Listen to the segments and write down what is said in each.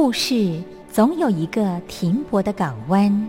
故事总有一个停泊的港湾。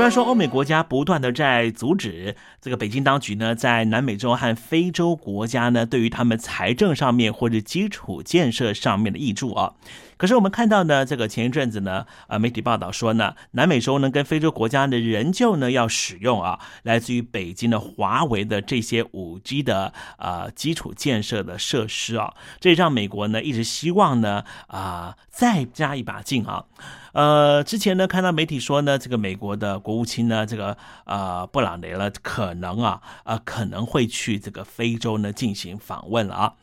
虽然说欧美国家不断的在阻止这个北京当局呢，在南美洲和非洲国家呢，对于他们财政上面或者基础建设上面的益助啊，可是我们看到呢，这个前一阵子呢，呃，媒体报道说呢，南美洲呢跟非洲国家呢仍旧呢要使用啊，来自于北京的华为的这些五 G 的呃基础建设的设施啊，这让美国呢一直希望呢啊再加一把劲啊。呃，之前呢看到媒体说呢，这个美国的国务卿呢，这个呃布朗雷了，可能啊，呃可能会去这个非洲呢进行访问了啊。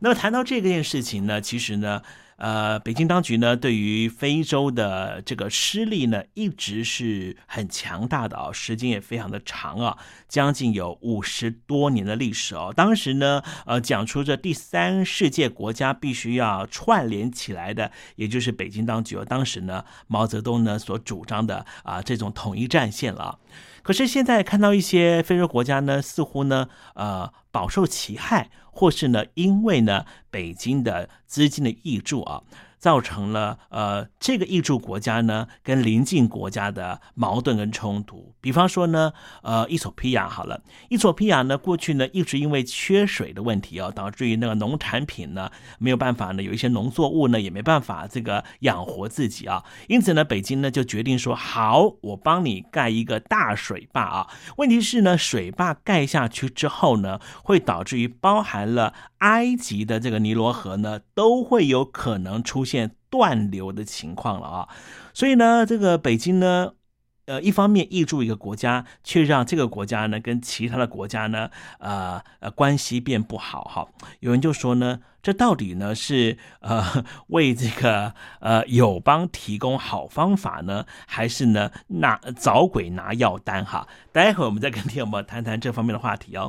那么谈到这件事情呢，其实呢。呃，北京当局呢，对于非洲的这个势力呢，一直是很强大的啊，时间也非常的长啊，将近有五十多年的历史哦。当时呢，呃，讲出这第三世界国家必须要串联起来的，也就是北京当局。当时呢，毛泽东呢所主张的啊这种统一战线了。可是现在看到一些非洲国家呢，似乎呢，呃，饱受其害。或是呢，因为呢，北京的资金的挹注啊。造成了呃这个挹注国家呢跟邻近国家的矛盾跟冲突。比方说呢，呃，伊索比亚好了，伊索比亚呢过去呢一直因为缺水的问题啊，导致于那个农产品呢没有办法呢有一些农作物呢也没办法这个养活自己啊。因此呢，北京呢就决定说好，我帮你盖一个大水坝啊。问题是呢，水坝盖下去之后呢，会导致于包含了埃及的这个尼罗河呢都会有可能出现现。断流的情况了啊，所以呢，这个北京呢，呃，一方面挹注一个国家，却让这个国家呢跟其他的国家呢，呃呃关系变不好哈。有人就说呢，这到底呢是呃 为这个呃友邦提供好方法呢，还是呢拿找鬼拿药单哈？待会儿我们再跟听友们谈谈这方面的话题哦。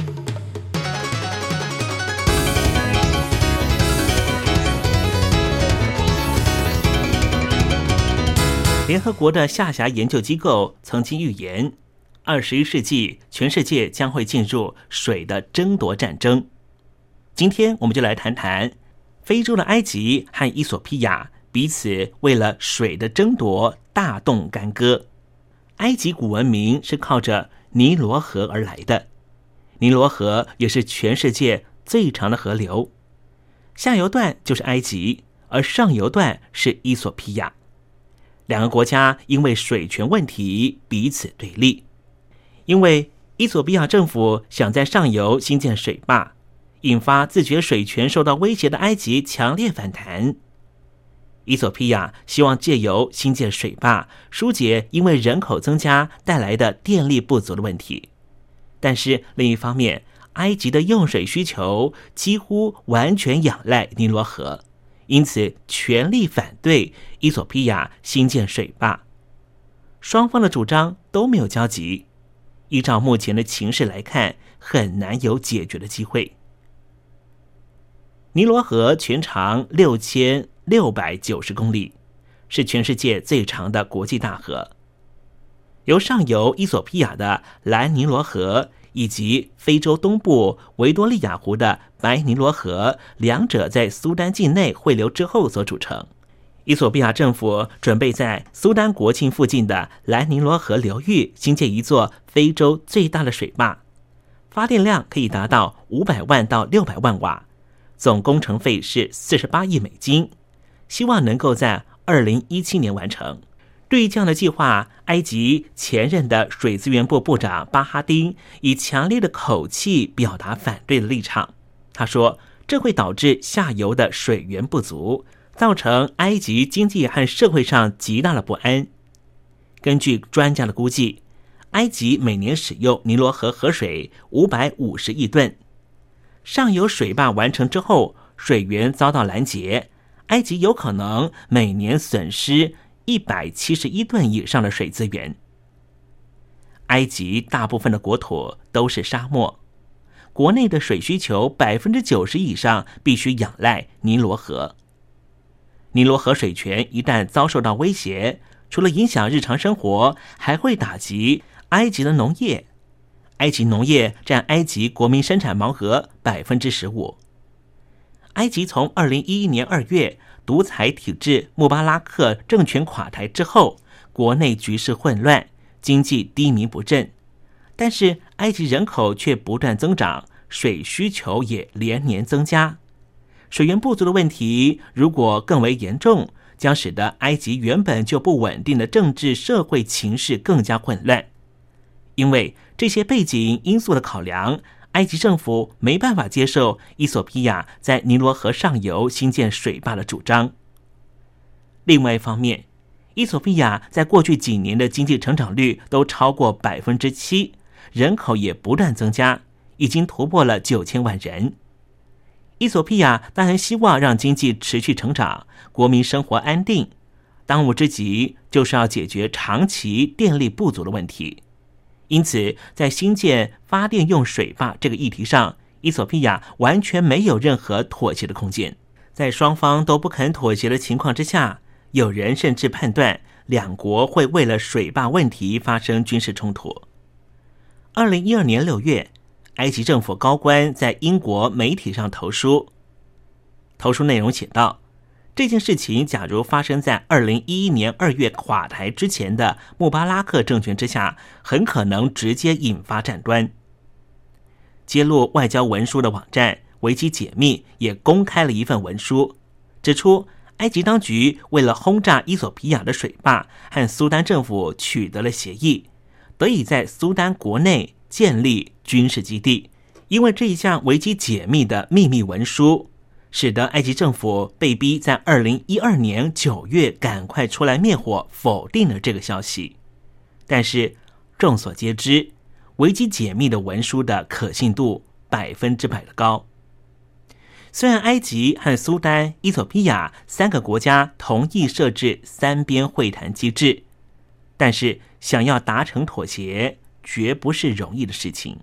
联合国的下辖研究机构曾经预言，二十一世纪全世界将会进入水的争夺战争。今天我们就来谈谈非洲的埃及和伊索比亚彼此为了水的争夺大动干戈。埃及古文明是靠着尼罗河而来的，尼罗河也是全世界最长的河流，下游段就是埃及，而上游段是伊索比亚。两个国家因为水权问题彼此对立，因为伊索比亚政府想在上游新建水坝，引发自觉水权受到威胁的埃及强烈反弹。伊索比亚希望借由新建水坝疏解因为人口增加带来的电力不足的问题，但是另一方面，埃及的用水需求几乎完全仰赖尼罗河。因此，全力反对伊索比亚新建水坝。双方的主张都没有交集。依照目前的情势来看，很难有解决的机会。尼罗河全长六千六百九十公里，是全世界最长的国际大河。由上游伊索比亚的蓝尼罗河。以及非洲东部维多利亚湖的白尼罗河，两者在苏丹境内汇流之后所组成。伊索比亚政府准备在苏丹国庆附近的蓝尼罗河流域新建一座非洲最大的水坝，发电量可以达到五百万到六百万瓦，总工程费是四十八亿美金，希望能够在二零一七年完成。对于这样的计划，埃及前任的水资源部部长巴哈丁以强烈的口气表达反对的立场。他说：“这会导致下游的水源不足，造成埃及经济和社会上极大的不安。”根据专家的估计，埃及每年使用尼罗河河水五百五十亿吨。上游水坝完成之后，水源遭到拦截，埃及有可能每年损失。一百七十一吨以上的水资源。埃及大部分的国土都是沙漠，国内的水需求百分之九十以上必须仰赖尼罗河。尼罗河水权一旦遭受到威胁，除了影响日常生活，还会打击埃及的农业。埃及农业占埃及国民生产毛额百分之十五。埃及从二零一一年二月。独裁体制穆巴拉克政权垮台之后，国内局势混乱，经济低迷不振，但是埃及人口却不断增长，水需求也连年增加。水源不足的问题如果更为严重，将使得埃及原本就不稳定的政治社会情势更加混乱。因为这些背景因素的考量。埃及政府没办法接受伊索比亚在尼罗河上游新建水坝的主张。另外一方面，伊索比亚在过去几年的经济成长率都超过百分之七，人口也不断增加，已经突破了九千万人。伊索比亚当然希望让经济持续成长，国民生活安定，当务之急就是要解决长期电力不足的问题。因此，在新建发电用水坝这个议题上，伊索比亚完全没有任何妥协的空间。在双方都不肯妥协的情况之下，有人甚至判断两国会为了水坝问题发生军事冲突。二零一二年六月，埃及政府高官在英国媒体上投书，投书内容写道：“这件事情假如发生在二零一一年二月垮台之前的穆巴拉克政权之下，很可能直接引发战端。揭露外交文书的网站维基解密也公开了一份文书，指出埃及当局为了轰炸伊索比亚的水坝，和苏丹政府取得了协议，得以在苏丹国内建立军事基地。因为这一项维基解密的秘密文书，使得埃及政府被逼在二零一二年九月赶快出来灭火，否定了这个消息。但是众所皆知。维基解密的文书的可信度百分之百的高。虽然埃及和苏丹、伊索比亚三个国家同意设置三边会谈机制，但是想要达成妥协，绝不是容易的事情。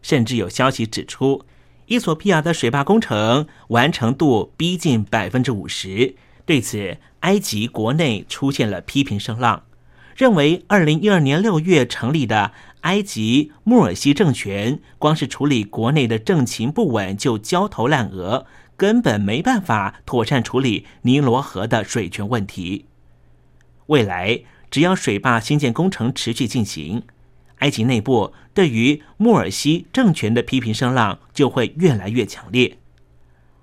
甚至有消息指出，伊索比亚的水坝工程完成度逼近百分之五十。对此，埃及国内出现了批评声浪，认为二零一二年六月成立的。埃及穆尔西政权光是处理国内的政情不稳就焦头烂额，根本没办法妥善处理尼罗河的水权问题。未来只要水坝新建工程持续进行，埃及内部对于穆尔西政权的批评声浪就会越来越强烈，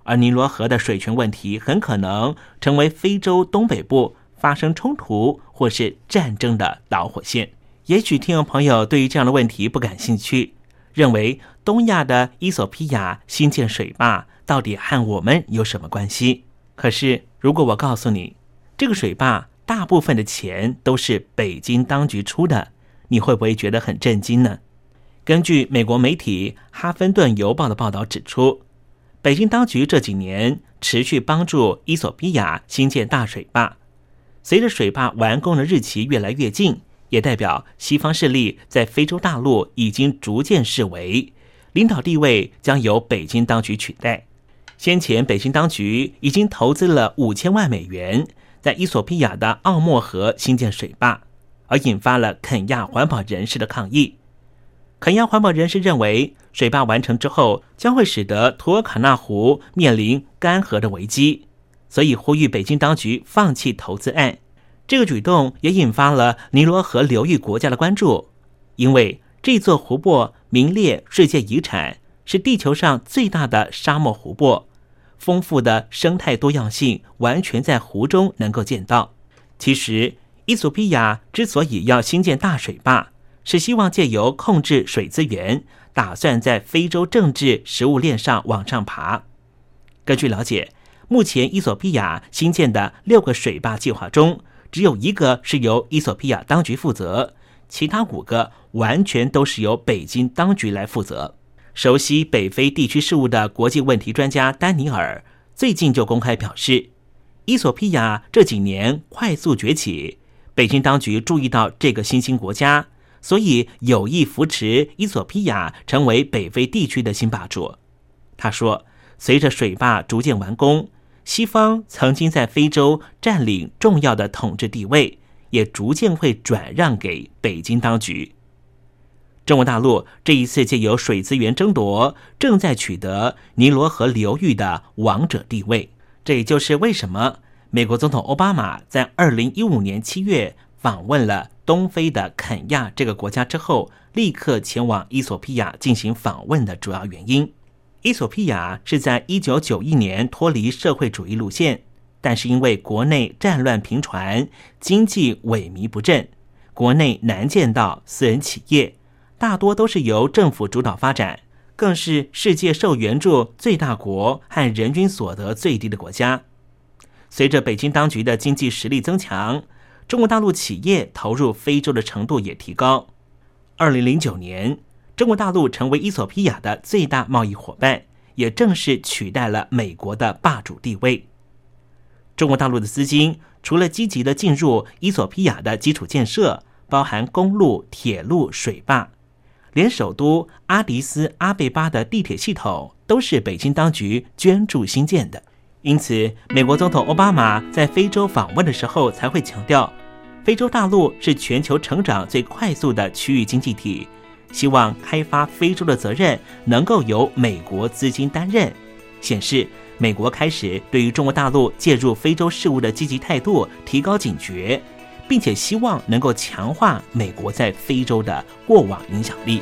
而尼罗河的水权问题很可能成为非洲东北部发生冲突或是战争的导火线。也许听众朋友对于这样的问题不感兴趣，认为东亚的伊索比亚新建水坝到底和我们有什么关系？可是如果我告诉你，这个水坝大部分的钱都是北京当局出的，你会不会觉得很震惊呢？根据美国媒体《哈芬顿邮报》的报道指出，北京当局这几年持续帮助伊索比亚新建大水坝，随着水坝完工的日期越来越近。也代表西方势力在非洲大陆已经逐渐视为领导地位将由北京当局取代。先前，北京当局已经投资了五千万美元在伊索比亚的奥莫河新建水坝，而引发了肯亚环保人士的抗议。肯亚环保人士认为，水坝完成之后将会使得图尔卡纳湖面临干涸的危机，所以呼吁北京当局放弃投资案。这个举动也引发了尼罗河流域国家的关注，因为这座湖泊名列世界遗产，是地球上最大的沙漠湖泊，丰富的生态多样性完全在湖中能够见到。其实，伊索比亚之所以要新建大水坝，是希望借由控制水资源，打算在非洲政治食物链上往上爬。根据了解，目前伊索比亚新建的六个水坝计划中，只有一个是由伊索比亚当局负责，其他五个完全都是由北京当局来负责。熟悉北非地区事务的国际问题专家丹尼尔最近就公开表示，伊索比亚这几年快速崛起，北京当局注意到这个新兴国家，所以有意扶持伊索比亚成为北非地区的新霸主。他说，随着水坝逐渐完工。西方曾经在非洲占领重要的统治地位，也逐渐会转让给北京当局。中国大陆这一次借由水资源争夺，正在取得尼罗河流域的王者地位。这也就是为什么美国总统奥巴马在二零一五年七月访问了东非的肯亚这个国家之后，立刻前往伊索比亚进行访问的主要原因。伊索比亚是在一九九一年脱离社会主义路线，但是因为国内战乱频传，经济萎靡不振，国内难见到私人企业，大多都是由政府主导发展，更是世界受援助最大国和人均所得最低的国家。随着北京当局的经济实力增强，中国大陆企业投入非洲的程度也提高。二零零九年。中国大陆成为伊索比亚的最大贸易伙伴，也正式取代了美国的霸主地位。中国大陆的资金除了积极的进入伊索比亚的基础建设，包含公路、铁路、水坝，连首都阿迪斯阿贝巴的地铁系统都是北京当局捐助新建的。因此，美国总统奥巴马在非洲访问的时候才会强调，非洲大陆是全球成长最快速的区域经济体。希望开发非洲的责任能够由美国资金担任，显示美国开始对于中国大陆介入非洲事务的积极态度提高警觉，并且希望能够强化美国在非洲的过往影响力。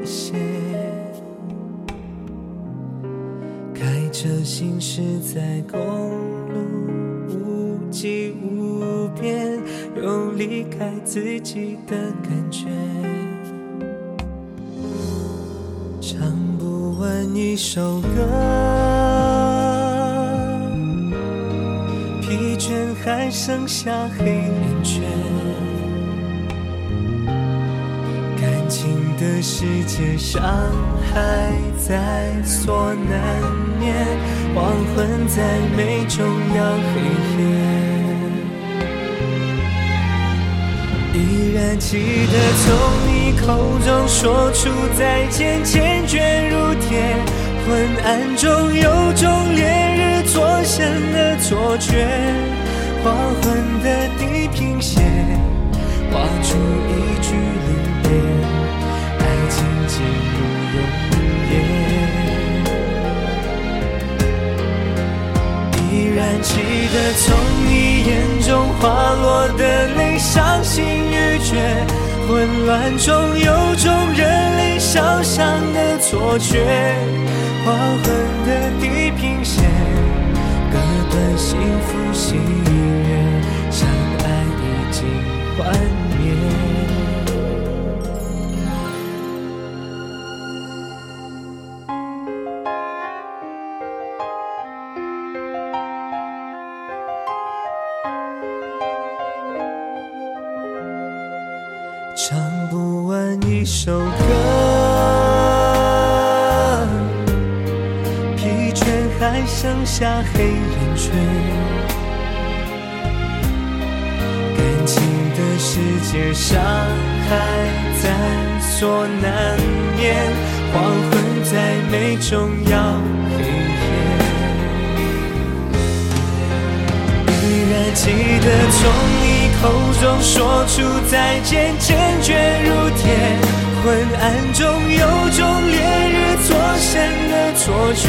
一些开车行驶在公路无际无边有离开自己的感觉。唱不完一首歌疲倦还剩下黑眼圈。世界伤害在所难免，黄昏再美终要黑夜。依然记得从你口中说出再见，坚决如铁，昏暗中有种烈日灼身的错觉。黄昏的地平线，画出一句离混乱中有种热泪烧伤的错觉。黄昏的地平线，割断幸福心。幻灭。唱下黑眼圈。感情的世界伤害在所难免，黄昏再美终要黑夜。依然记得从你口中说出再见，坚决如铁。昏暗中有种烈日灼身的错觉，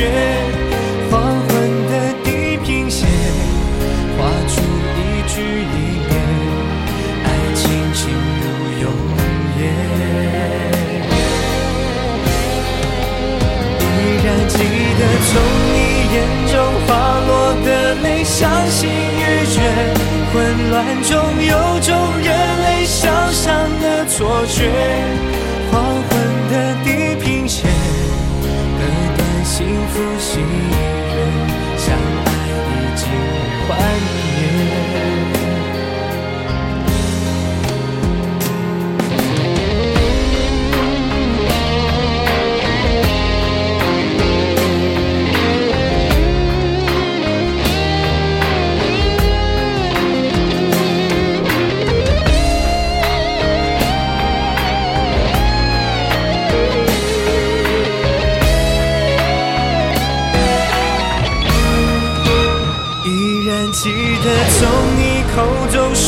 记得从你眼中滑落的泪，伤心欲绝，混乱中有种人类想象的错觉。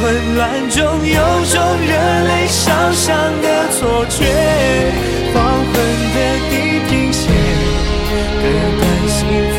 混乱中有种热泪烧伤的错觉。黄昏的地平线，割断幸福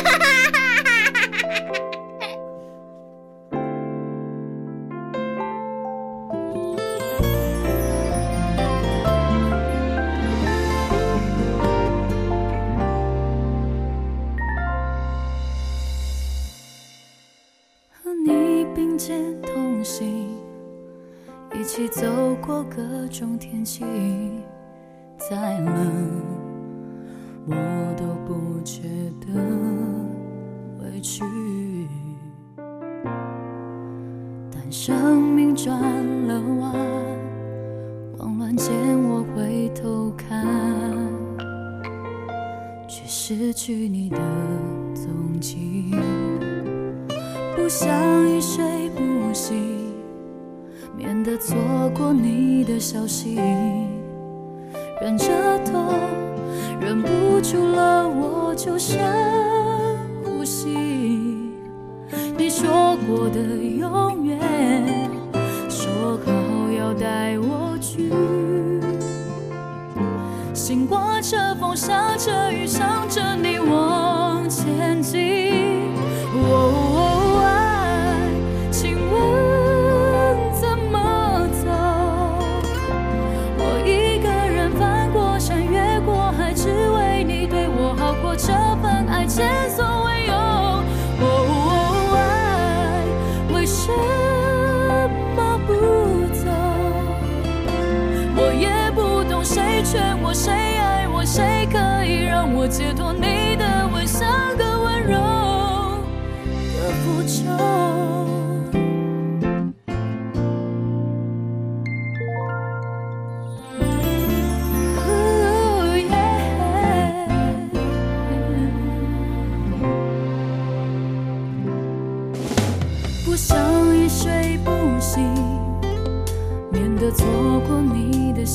说过的永远，说好要带我去，心刮着风，下着雨，想着你往前进。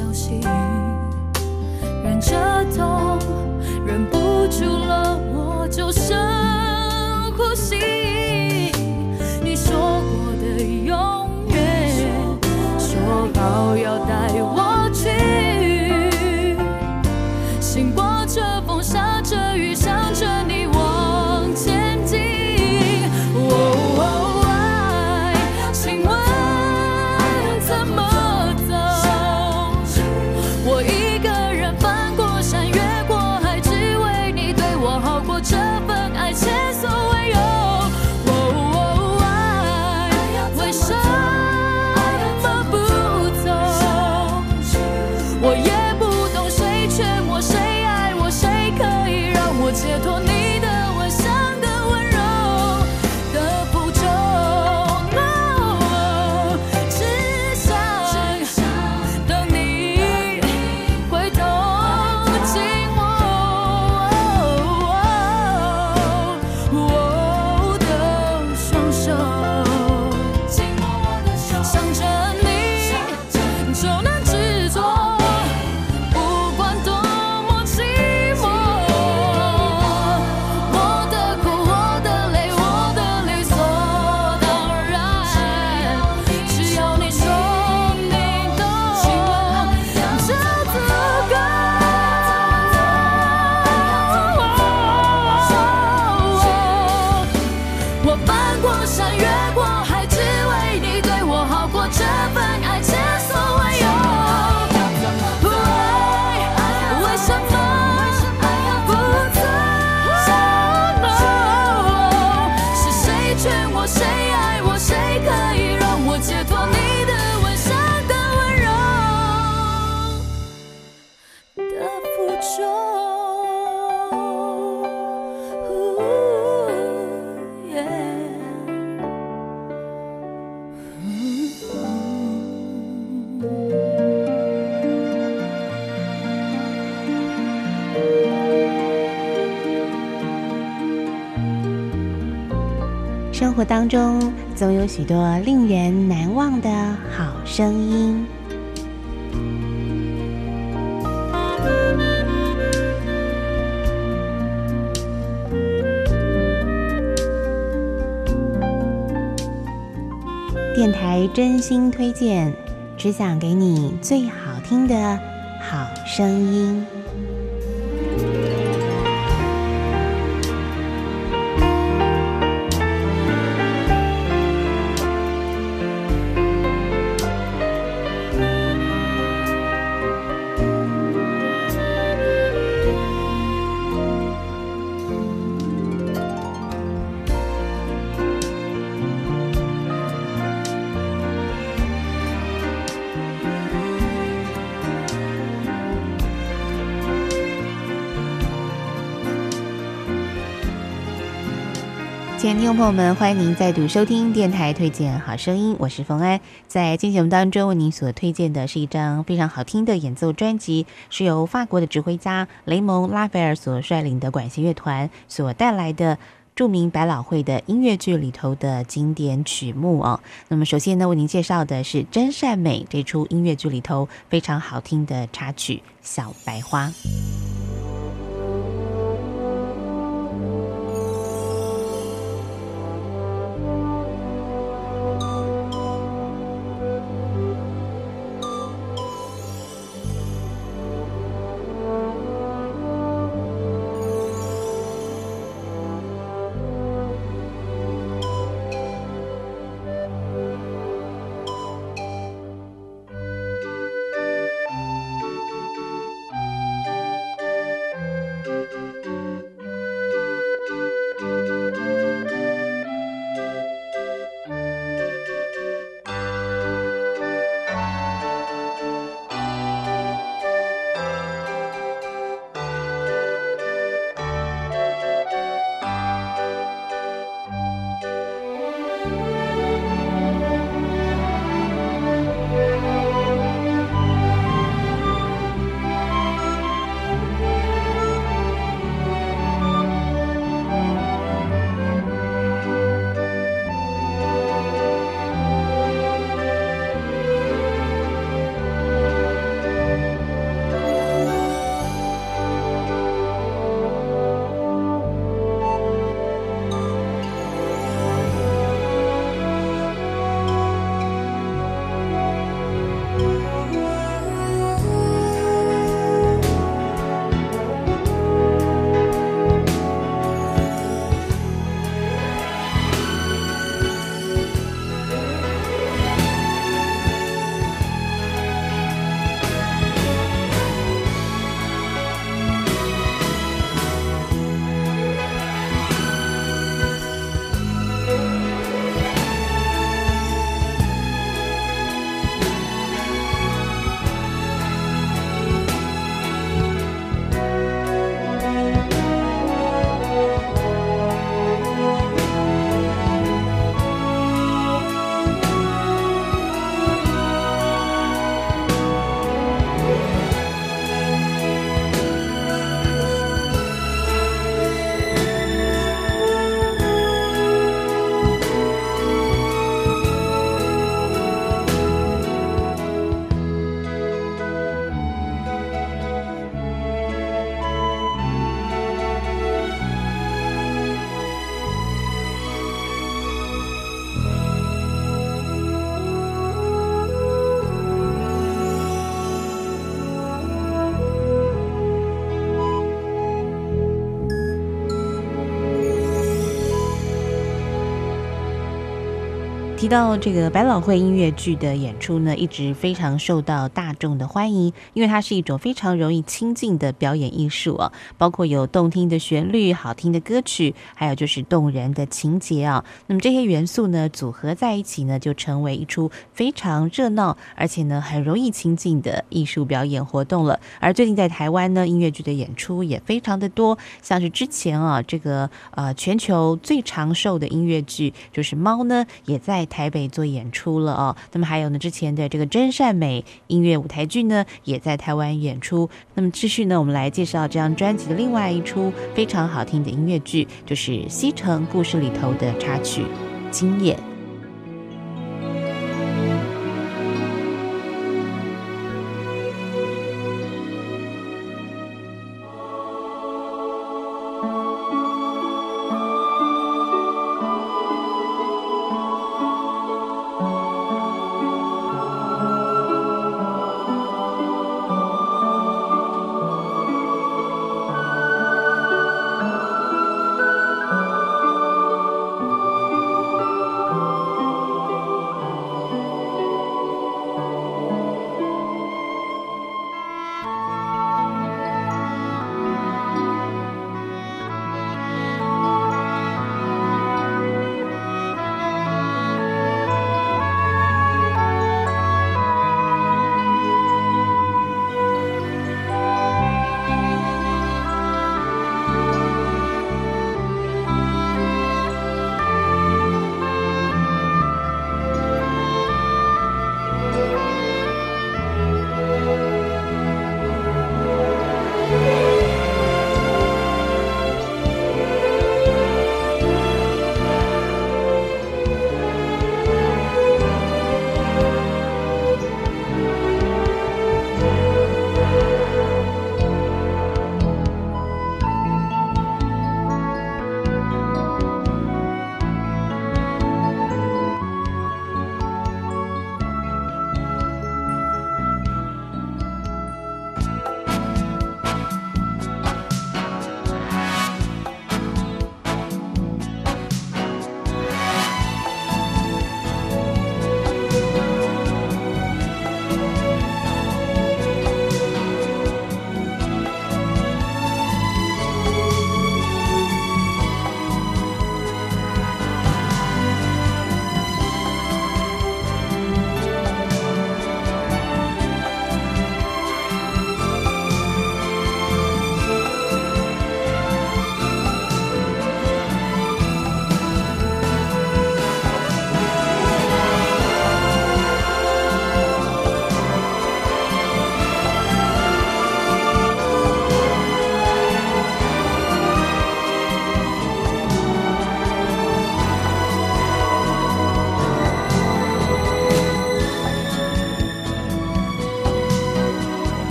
消息。生活当中总有许多令人难忘的好声音。真心推荐，只想给你最好听的好声音。朋友们，欢迎您再度收听电台推荐好声音，我是冯安。在今天节目当中，为您所推荐的是一张非常好听的演奏专辑，是由法国的指挥家雷蒙拉斐尔所率领的管弦乐团所带来的著名百老汇的音乐剧里头的经典曲目哦。那么，首先呢，为您介绍的是《真善美》这出音乐剧里头非常好听的插曲《小白花》。提到这个百老汇音乐剧的演出呢，一直非常受到大众的欢迎，因为它是一种非常容易亲近的表演艺术啊，包括有动听的旋律、好听的歌曲，还有就是动人的情节啊。那么这些元素呢，组合在一起呢，就成为一出非常热闹，而且呢很容易亲近的艺术表演活动了。而最近在台湾呢，音乐剧的演出也非常的多，像是之前啊，这个呃全球最长寿的音乐剧就是《猫》呢，也在。台北做演出了哦，那么还有呢，之前的这个真善美音乐舞台剧呢，也在台湾演出。那么继续呢，我们来介绍这张专辑的另外一出非常好听的音乐剧，就是《西城故事》里头的插曲《今夜。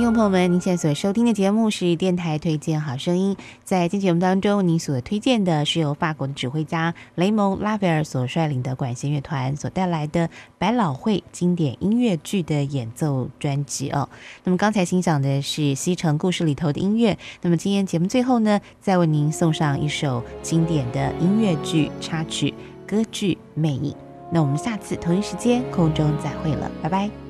听众朋友们，您现在所收听的节目是电台推荐好声音。在今天节目当中，您所推荐的是由法国的指挥家雷蒙拉斐尔所率领的管弦乐团所带来的百老汇经典音乐剧的演奏专辑哦。那么刚才欣赏的是《西城故事》里头的音乐。那么今天节目最后呢，再为您送上一首经典的音乐剧插曲歌剧《魅影》。那我们下次同一时间空中再会了，拜拜。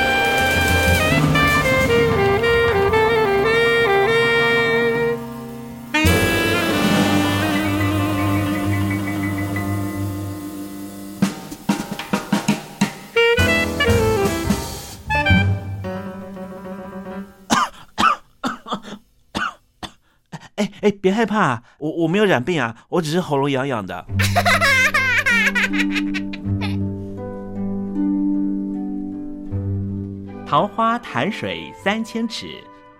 哎，别害怕，我我没有染病啊，我只是喉咙痒痒的。桃花潭水三千尺，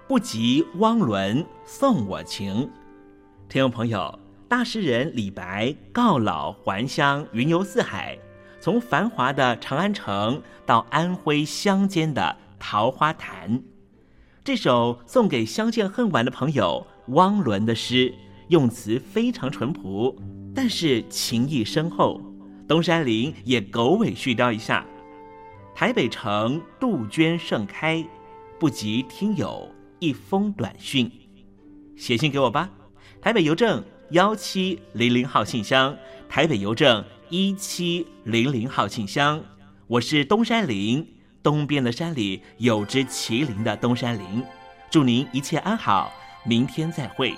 不及汪伦送我情。听众朋友，大诗人李白告老还乡，云游四海，从繁华的长安城到安徽乡间的桃花潭。这首送给相见恨晚的朋友。汪伦的诗用词非常淳朴，但是情意深厚。东山林也狗尾续貂一下：台北城杜鹃盛开，不及听友一封短讯。写信给我吧，台北邮政幺七零零号信箱，台北邮政一七零零号信箱。我是东山林，东边的山里有只麒麟的东山林。祝您一切安好。明天再会。